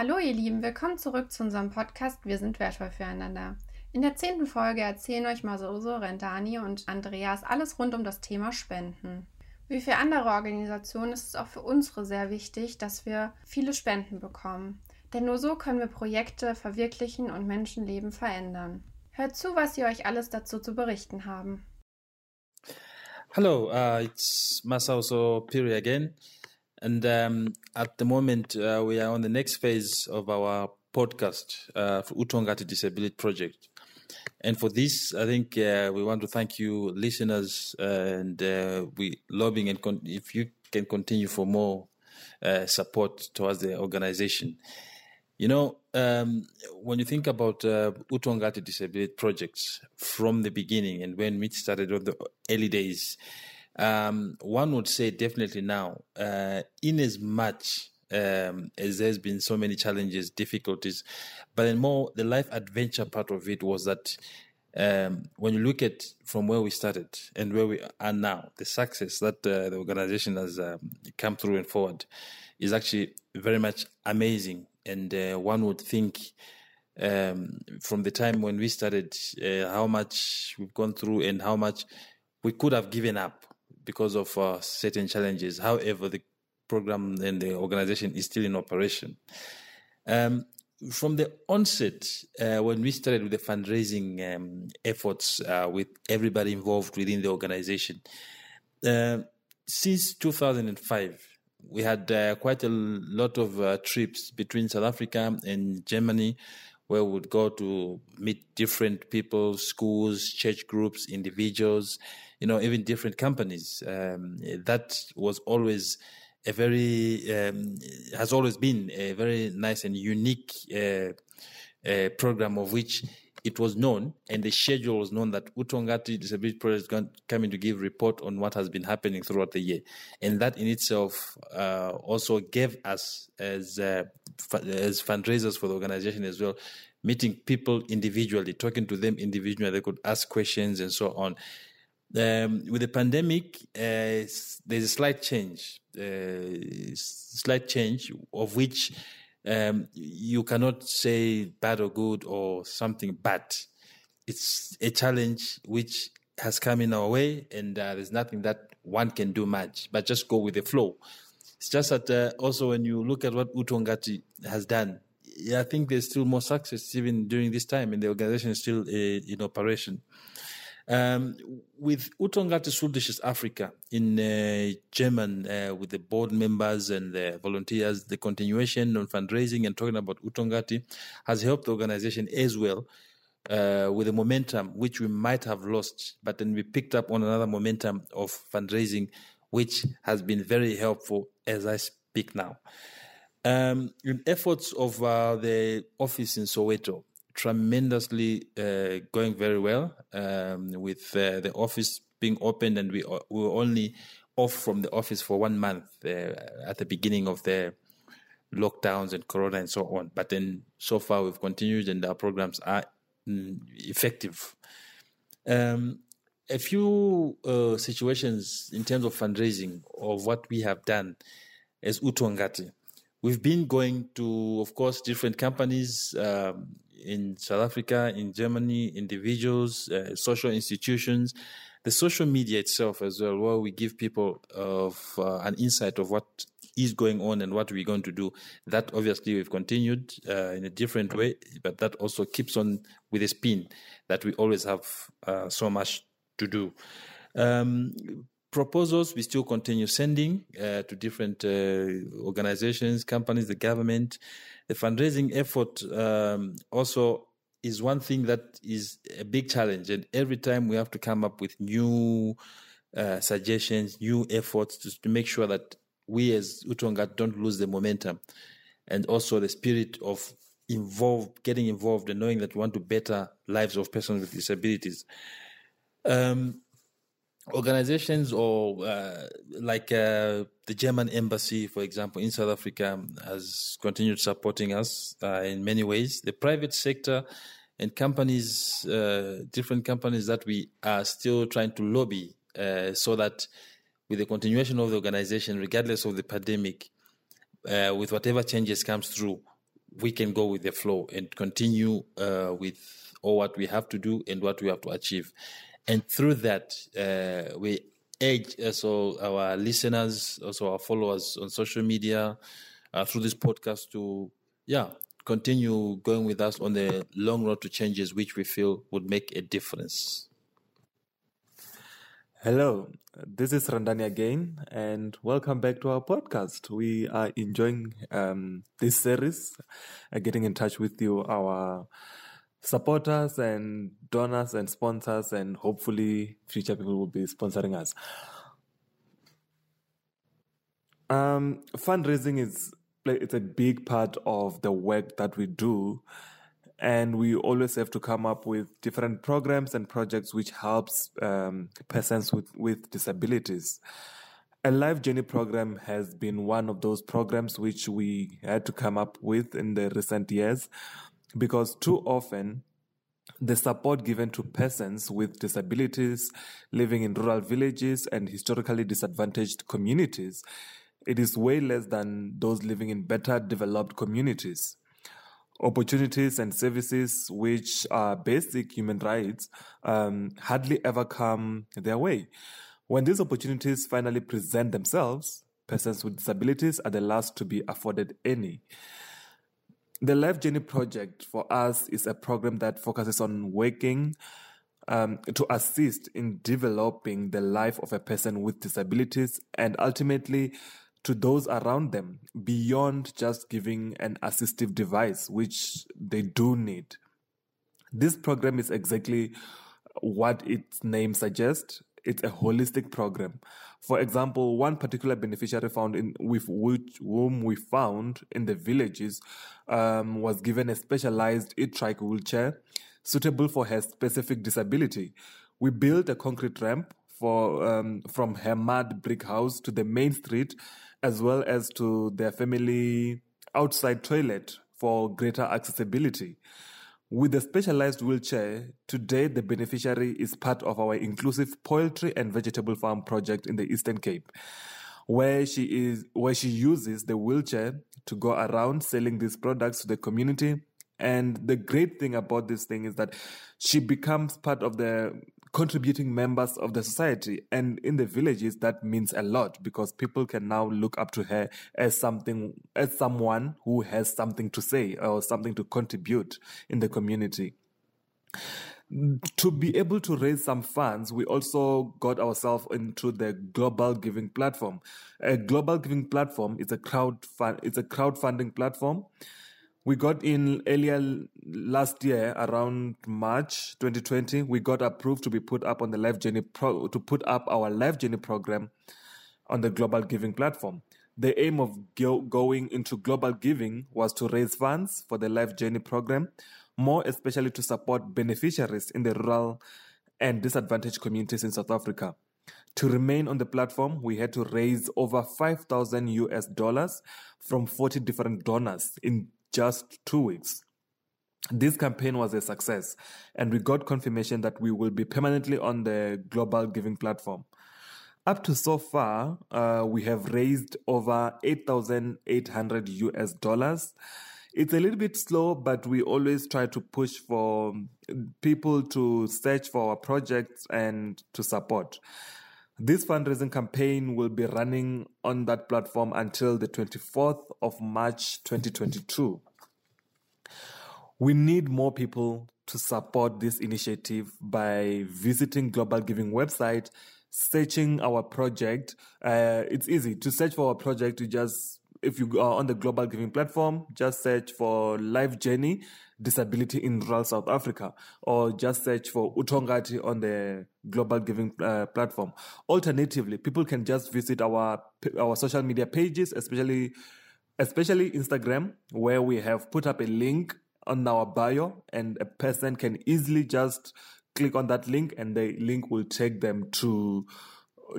Hallo ihr Lieben, willkommen zurück zu unserem Podcast Wir sind wertvoll füreinander. In der zehnten Folge erzählen euch Masoso, Rentani und Andreas alles rund um das Thema Spenden. Wie für andere Organisationen ist es auch für unsere sehr wichtig, dass wir viele Spenden bekommen. Denn nur so können wir Projekte verwirklichen und Menschenleben verändern. Hört zu, was sie euch alles dazu zu berichten haben. Hello, uh, it's Masauso Piri again. And um, at the moment, uh, we are on the next phase of our podcast uh, for Utongati Disability Project. And for this, I think uh, we want to thank you, listeners, and uh, we lobbying and con- if you can continue for more uh, support towards the organization. You know, um, when you think about uh, Utongati Disability Projects from the beginning and when we started on the early days, um, one would say definitely now, uh, in as much um, as there's been so many challenges, difficulties, but then more the life adventure part of it was that um, when you look at from where we started and where we are now, the success that uh, the organization has um, come through and forward is actually very much amazing. And uh, one would think um, from the time when we started, uh, how much we've gone through and how much we could have given up because of uh, certain challenges. However, the program and the organization is still in operation. Um, from the onset, uh, when we started with the fundraising um, efforts uh, with everybody involved within the organization, uh, since 2005, we had uh, quite a lot of uh, trips between South Africa and Germany where we would go to meet different people, schools, church groups, individuals, you know, even different companies. Um, that was always a very um, has always been a very nice and unique uh, uh, program of which it was known and the schedule was known that Utongati Disability Project is going coming to give report on what has been happening throughout the year, and that in itself uh, also gave us as uh, as fundraisers for the organization as well, meeting people individually, talking to them individually. They could ask questions and so on. Um, with the pandemic, uh, there's a slight change, uh, slight change of which um, you cannot say bad or good or something bad. It's a challenge which has come in our way, and uh, there's nothing that one can do much, but just go with the flow. It's just that uh, also when you look at what Utongati has done, I think there's still more success even during this time, and the organization is still uh, in operation. Um, with Utongati Südliches Africa in uh, German, uh, with the board members and the volunteers, the continuation on fundraising and talking about Utongati has helped the organization as well uh, with the momentum which we might have lost, but then we picked up on another momentum of fundraising, which has been very helpful as I speak now. Um, in efforts of uh, the office in Soweto, tremendously uh, going very well um, with uh, the office being opened and we, we were only off from the office for one month uh, at the beginning of the lockdowns and corona and so on but then so far we've continued and our programs are mm, effective um, a few uh, situations in terms of fundraising of what we have done as Utongati. We've been going to, of course, different companies um, in South Africa, in Germany, individuals, uh, social institutions, the social media itself as well, where we give people of uh, an insight of what is going on and what we're going to do. That obviously we've continued uh, in a different way, but that also keeps on with a spin that we always have uh, so much to do. Um, proposals we still continue sending uh, to different uh, organizations, companies, the government. The fundraising effort um, also is one thing that is a big challenge, and every time we have to come up with new uh, suggestions, new efforts to, to, make sure that we as Utonga don't lose the momentum, and also the spirit of involved, getting involved, and knowing that we want to better lives of persons with disabilities. Um, organizations or uh, like uh, the German embassy, for example, in South Africa has continued supporting us uh, in many ways. The private sector and companies, uh, different companies that we are still trying to lobby uh, so that with the continuation of the organization, regardless of the pandemic, uh, with whatever changes comes through, we can go with the flow and continue with all what we have to do and what we have to achieve. And through that, uh, we urge also our listeners, also our followers on social media, uh, through this podcast to, yeah, continue going with us on the long road to changes, which we feel would make a difference. Hello, this is Rendani again, and welcome back to our podcast. We are enjoying um, this series, uh, getting in touch with you, our supporters and donors and sponsors, and hopefully future people will be sponsoring us. Um, fundraising is it's a big part of the work that we do. And we always have to come up with different programs and projects which helps um, persons with, with disabilities. A life journey program has been one of those programs which we had to come up with in the recent years because too often the support given to persons with disabilities living in rural villages and historically disadvantaged communities it is way less than those living in better developed communities opportunities and services which are basic human rights um, hardly ever come their way. When these opportunities finally present themselves, persons with disabilities are the last to be afforded any. The Life Journey Project for us is a program that focuses on working um, to assist in developing the life of a person with disabilities and ultimately to those around them beyond just giving an assistive device, which they do need. This program is exactly what its name suggests. It's a holistic program. For example, one particular beneficiary found in with which whom we found in the villages um, was given a specialized e-trike wheelchair suitable for her specific disability. We built a concrete ramp for um, from her mud brick house to the main street as well as to their family outside toilet for greater accessibility. With the specialized wheelchair, today the beneficiary is part of our inclusive poultry and vegetable farm project in the Eastern Cape, where she is where she uses the wheelchair to go around selling these products to the community. And the great thing about this thing is that she becomes part of the contributing members of the society. And in the villages, that means a lot because people can now look up to her as something, as someone who has something to say or something to contribute in the community. To be able to raise some funds, we also got ourselves into the global giving platform. A global giving platform is a crowd fund, it's a crowdfunding platform we got in earlier last year around March 2020 we got approved to be put up on the life journey pro, to put up our life journey program on the global giving platform. The aim of go, going into global giving was to raise funds for the life journey program more especially to support beneficiaries in the rural and disadvantaged communities in south africa. To remain on the platform, we had to raise over 5,000 US dollars from 40 different donors in just two weeks. This campaign was a success, and we got confirmation that we will be permanently on the global giving platform. Up to so far, uh, we have raised over 8,800 US dollars. It's a little bit slow, but we always try to push for people to search for our projects and to support. This fundraising campaign will be running on that platform until the 24th of March 2022. We need more people to support this initiative by visiting Global Giving website, searching our project. Uh, it's easy to search for our project. You just if you are on the Global Giving platform, just search for Life Journey disability in rural South Africa, or just search for Utongati on the Global Giving uh, platform. Alternatively, people can just visit our our social media pages, especially especially Instagram, where we have put up a link on our bio, and a person can easily just click on that link, and the link will take them to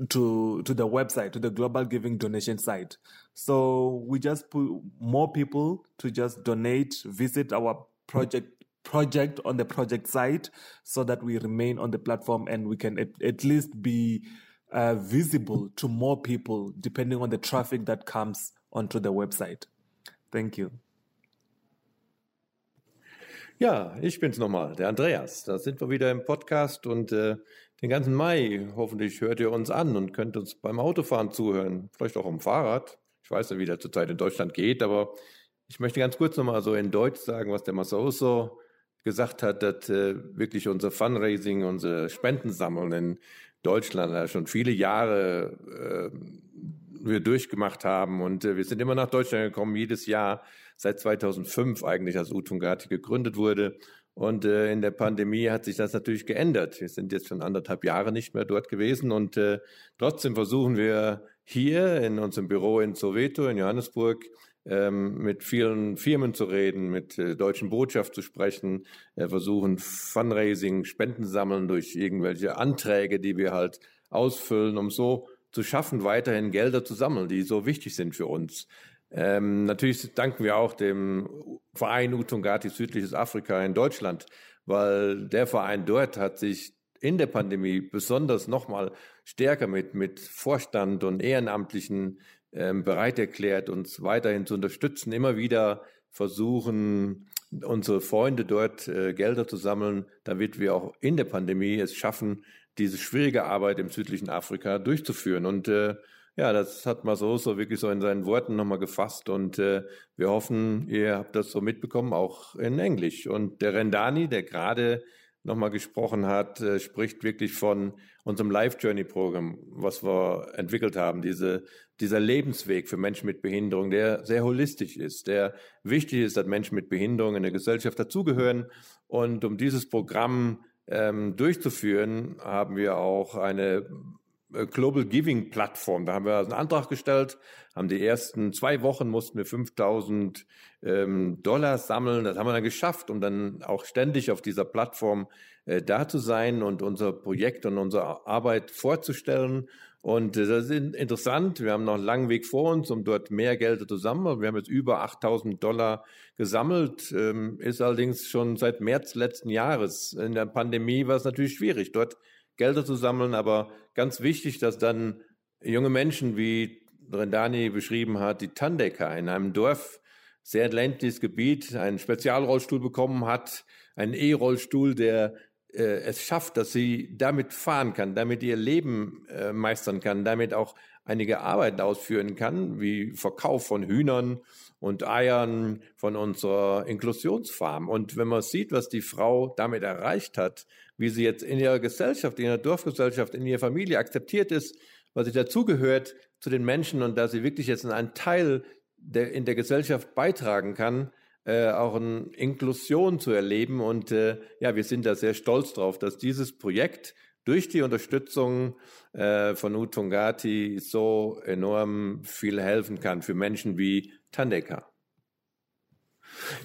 to to the website to the global giving donation site so we just put more people to just donate visit our project project on the project site so that we remain on the platform and we can at, at least be uh, visible to more people depending on the traffic that comes onto the website. Thank you. Ja, ich bin's nochmal, der Andreas. Da sind wir wieder im Podcast und äh, den ganzen Mai hoffentlich hört ihr uns an und könnt uns beim Autofahren zuhören, vielleicht auch am Fahrrad. Ich weiß nicht, wie das zurzeit in Deutschland geht, aber ich möchte ganz kurz nochmal so in Deutsch sagen, was der Masauso gesagt hat, dass äh, wirklich unser Fundraising, unsere Spendensammeln in Deutschland äh, schon viele Jahre äh, wir durchgemacht haben und äh, wir sind immer nach Deutschland gekommen, jedes Jahr seit 2005 eigentlich, als Utungati gegründet wurde. Und äh, in der Pandemie hat sich das natürlich geändert. Wir sind jetzt schon anderthalb Jahre nicht mehr dort gewesen und äh, trotzdem versuchen wir hier in unserem Büro in Soweto in Johannesburg ähm, mit vielen Firmen zu reden, mit äh, deutschen Botschaft zu sprechen, äh, versuchen Fundraising, Spenden sammeln durch irgendwelche Anträge, die wir halt ausfüllen, um so zu schaffen, weiterhin Gelder zu sammeln, die so wichtig sind für uns. Ähm, natürlich danken wir auch dem Verein Utungati Südliches Afrika in Deutschland, weil der Verein dort hat sich in der Pandemie besonders nochmal stärker mit, mit Vorstand und Ehrenamtlichen ähm, bereit erklärt, uns weiterhin zu unterstützen, immer wieder versuchen, unsere Freunde dort äh, Gelder zu sammeln, damit wir auch in der Pandemie es schaffen, diese schwierige Arbeit im südlichen Afrika durchzuführen. Und äh, ja, das hat Masoso wirklich so in seinen Worten nochmal gefasst und äh, wir hoffen, ihr habt das so mitbekommen, auch in Englisch. Und der Rendani, der gerade nochmal gesprochen hat, äh, spricht wirklich von unserem Life Journey Programm, was wir entwickelt haben, diese, dieser Lebensweg für Menschen mit Behinderung, der sehr holistisch ist, der wichtig ist, dass Menschen mit Behinderung in der Gesellschaft dazugehören. Und um dieses Programm ähm, durchzuführen, haben wir auch eine Global Giving Plattform. Da haben wir einen Antrag gestellt, haben die ersten zwei Wochen mussten wir 5000 ähm, Dollar sammeln. Das haben wir dann geschafft, um dann auch ständig auf dieser Plattform äh, da zu sein und unser Projekt und unsere Arbeit vorzustellen. Und äh, das ist interessant. Wir haben noch einen langen Weg vor uns, um dort mehr Geld zu sammeln. Wir haben jetzt über 8000 Dollar gesammelt, ähm, ist allerdings schon seit März letzten Jahres. In der Pandemie war es natürlich schwierig, dort Gelder zu sammeln, aber ganz wichtig, dass dann junge Menschen, wie Rendani beschrieben hat, die Tandeka in einem Dorf, sehr ländliches Gebiet, einen Spezialrollstuhl bekommen hat, einen E-Rollstuhl, der äh, es schafft, dass sie damit fahren kann, damit ihr Leben äh, meistern kann, damit auch einige Arbeiten ausführen kann, wie Verkauf von Hühnern und Eiern von unserer Inklusionsfarm. Und wenn man sieht, was die Frau damit erreicht hat, wie sie jetzt in ihrer Gesellschaft, in ihrer Dorfgesellschaft, in ihrer Familie akzeptiert ist, was sie dazugehört zu den Menschen und dass sie wirklich jetzt einen Teil der, in der Gesellschaft beitragen kann, äh, auch eine Inklusion zu erleben. Und äh, ja, wir sind da sehr stolz drauf, dass dieses Projekt durch die Unterstützung äh, von Utungati so enorm viel helfen kann für Menschen wie Tandeka.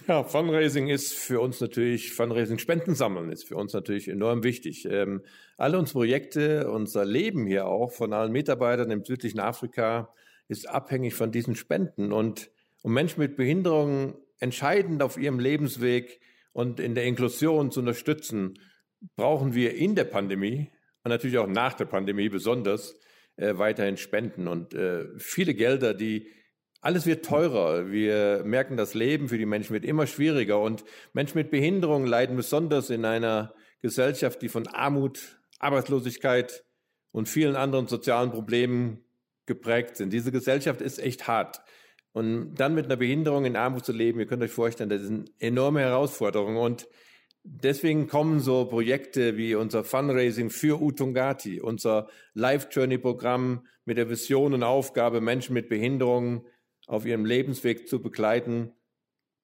Ja, Fundraising ist für uns natürlich, Fundraising Spenden sammeln ist für uns natürlich enorm wichtig. Ähm, alle unsere Projekte, unser Leben hier auch von allen Mitarbeitern im südlichen Afrika ist abhängig von diesen Spenden. Und um Menschen mit Behinderungen entscheidend auf ihrem Lebensweg und in der Inklusion zu unterstützen, brauchen wir in der Pandemie und natürlich auch nach der Pandemie besonders äh, weiterhin Spenden und äh, viele Gelder, die alles wird teurer. Wir merken, das Leben für die Menschen wird immer schwieriger und Menschen mit Behinderung leiden besonders in einer Gesellschaft, die von Armut, Arbeitslosigkeit und vielen anderen sozialen Problemen geprägt sind. Diese Gesellschaft ist echt hart. Und dann mit einer Behinderung in Armut zu leben, ihr könnt euch vorstellen, das ist eine enorme Herausforderung. Und deswegen kommen so Projekte wie unser Fundraising für Utungati, unser Life Journey Programm mit der Vision und Aufgabe, Menschen mit Behinderungen auf ihrem Lebensweg zu begleiten.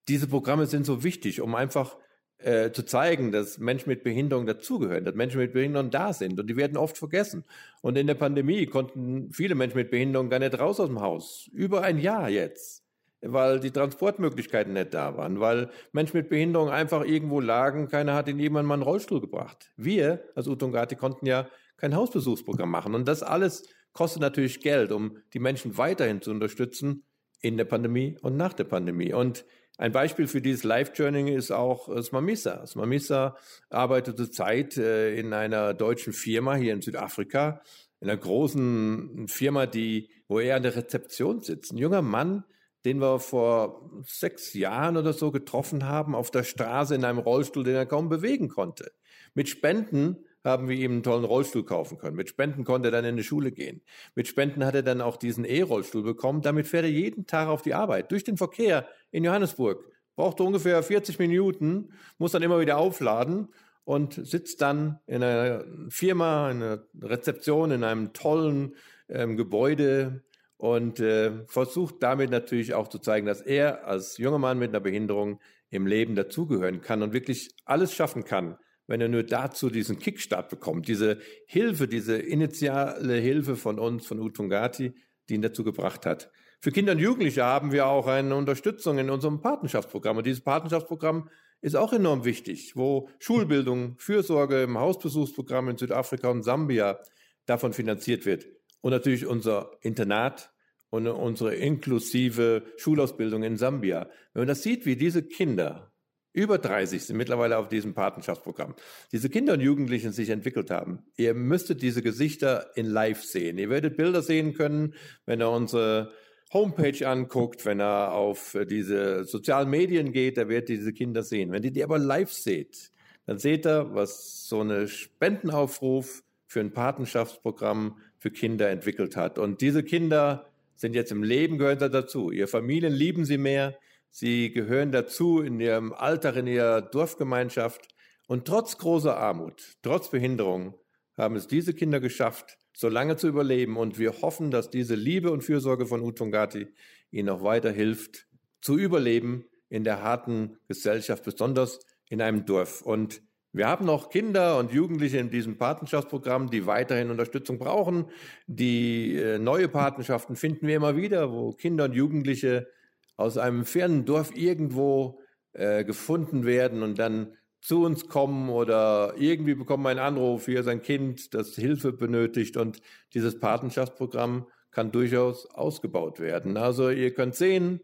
Diese Programme sind so wichtig, um einfach äh, zu zeigen, dass Menschen mit Behinderung dazugehören, dass Menschen mit Behinderung da sind und die werden oft vergessen. Und in der Pandemie konnten viele Menschen mit Behinderung gar nicht raus aus dem Haus. Über ein Jahr jetzt, weil die Transportmöglichkeiten nicht da waren, weil Menschen mit Behinderung einfach irgendwo lagen, keiner hat ihnen jemand mal einen Rollstuhl gebracht. Wir als Utungati konnten ja kein Hausbesuchsprogramm machen und das alles kostet natürlich Geld, um die Menschen weiterhin zu unterstützen in der Pandemie und nach der Pandemie. Und ein Beispiel für dieses Life-Journeying ist auch Smamisa. Smamisa arbeitet zurzeit äh, in einer deutschen Firma hier in Südafrika, in einer großen Firma, die, wo er an der Rezeption sitzt. Ein junger Mann, den wir vor sechs Jahren oder so getroffen haben, auf der Straße in einem Rollstuhl, den er kaum bewegen konnte. Mit Spenden haben wir ihm einen tollen Rollstuhl kaufen können. Mit Spenden konnte er dann in die Schule gehen. Mit Spenden hat er dann auch diesen E-Rollstuhl bekommen. Damit fährt er jeden Tag auf die Arbeit. Durch den Verkehr in Johannesburg. Braucht ungefähr 40 Minuten, muss dann immer wieder aufladen und sitzt dann in einer Firma, in einer Rezeption, in einem tollen ähm, Gebäude und äh, versucht damit natürlich auch zu zeigen, dass er als junger Mann mit einer Behinderung im Leben dazugehören kann und wirklich alles schaffen kann, wenn er nur dazu diesen Kickstart bekommt, diese Hilfe, diese initiale Hilfe von uns, von Utungati, die ihn dazu gebracht hat. Für Kinder und Jugendliche haben wir auch eine Unterstützung in unserem Patenschaftsprogramm. Und dieses Patenschaftsprogramm ist auch enorm wichtig, wo Schulbildung, Fürsorge im Hausbesuchsprogramm in Südafrika und Sambia davon finanziert wird. Und natürlich unser Internat und unsere inklusive Schulausbildung in Sambia. Wenn man das sieht, wie diese Kinder über 30 sind mittlerweile auf diesem Patenschaftsprogramm. Diese Kinder und Jugendlichen sich entwickelt haben. Ihr müsstet diese Gesichter in Live sehen. Ihr werdet Bilder sehen können, wenn ihr unsere Homepage anguckt, wenn er auf diese sozialen Medien geht, da werdet ihr diese Kinder sehen. Wenn ihr die aber live seht, dann seht ihr, was so eine Spendenaufruf für ein Patenschaftsprogramm für Kinder entwickelt hat. Und diese Kinder sind jetzt im Leben, gehören dazu. Ihre Familien lieben sie mehr, Sie gehören dazu in ihrem Alltag, in ihrer Dorfgemeinschaft. Und trotz großer Armut, trotz Behinderung, haben es diese Kinder geschafft, so lange zu überleben. Und wir hoffen, dass diese Liebe und Fürsorge von Utungati ihnen auch weiter hilft, zu überleben in der harten Gesellschaft, besonders in einem Dorf. Und wir haben noch Kinder und Jugendliche in diesem Patenschaftsprogramm, die weiterhin Unterstützung brauchen. Die äh, neue Patenschaften finden wir immer wieder, wo Kinder und Jugendliche aus einem fernen Dorf irgendwo äh, gefunden werden und dann zu uns kommen oder irgendwie bekommen einen Anruf für sein Kind, das Hilfe benötigt und dieses Patenschaftsprogramm kann durchaus ausgebaut werden. Also ihr könnt sehen,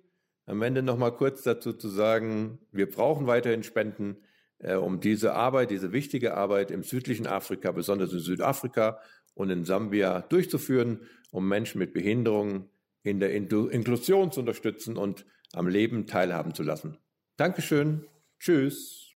am Ende noch mal kurz dazu zu sagen, wir brauchen weiterhin Spenden, äh, um diese Arbeit, diese wichtige Arbeit im südlichen Afrika, besonders in Südafrika und in Sambia durchzuführen, um Menschen mit Behinderungen in der Inklusion zu unterstützen und am Leben teilhaben zu lassen. Dankeschön. Tschüss.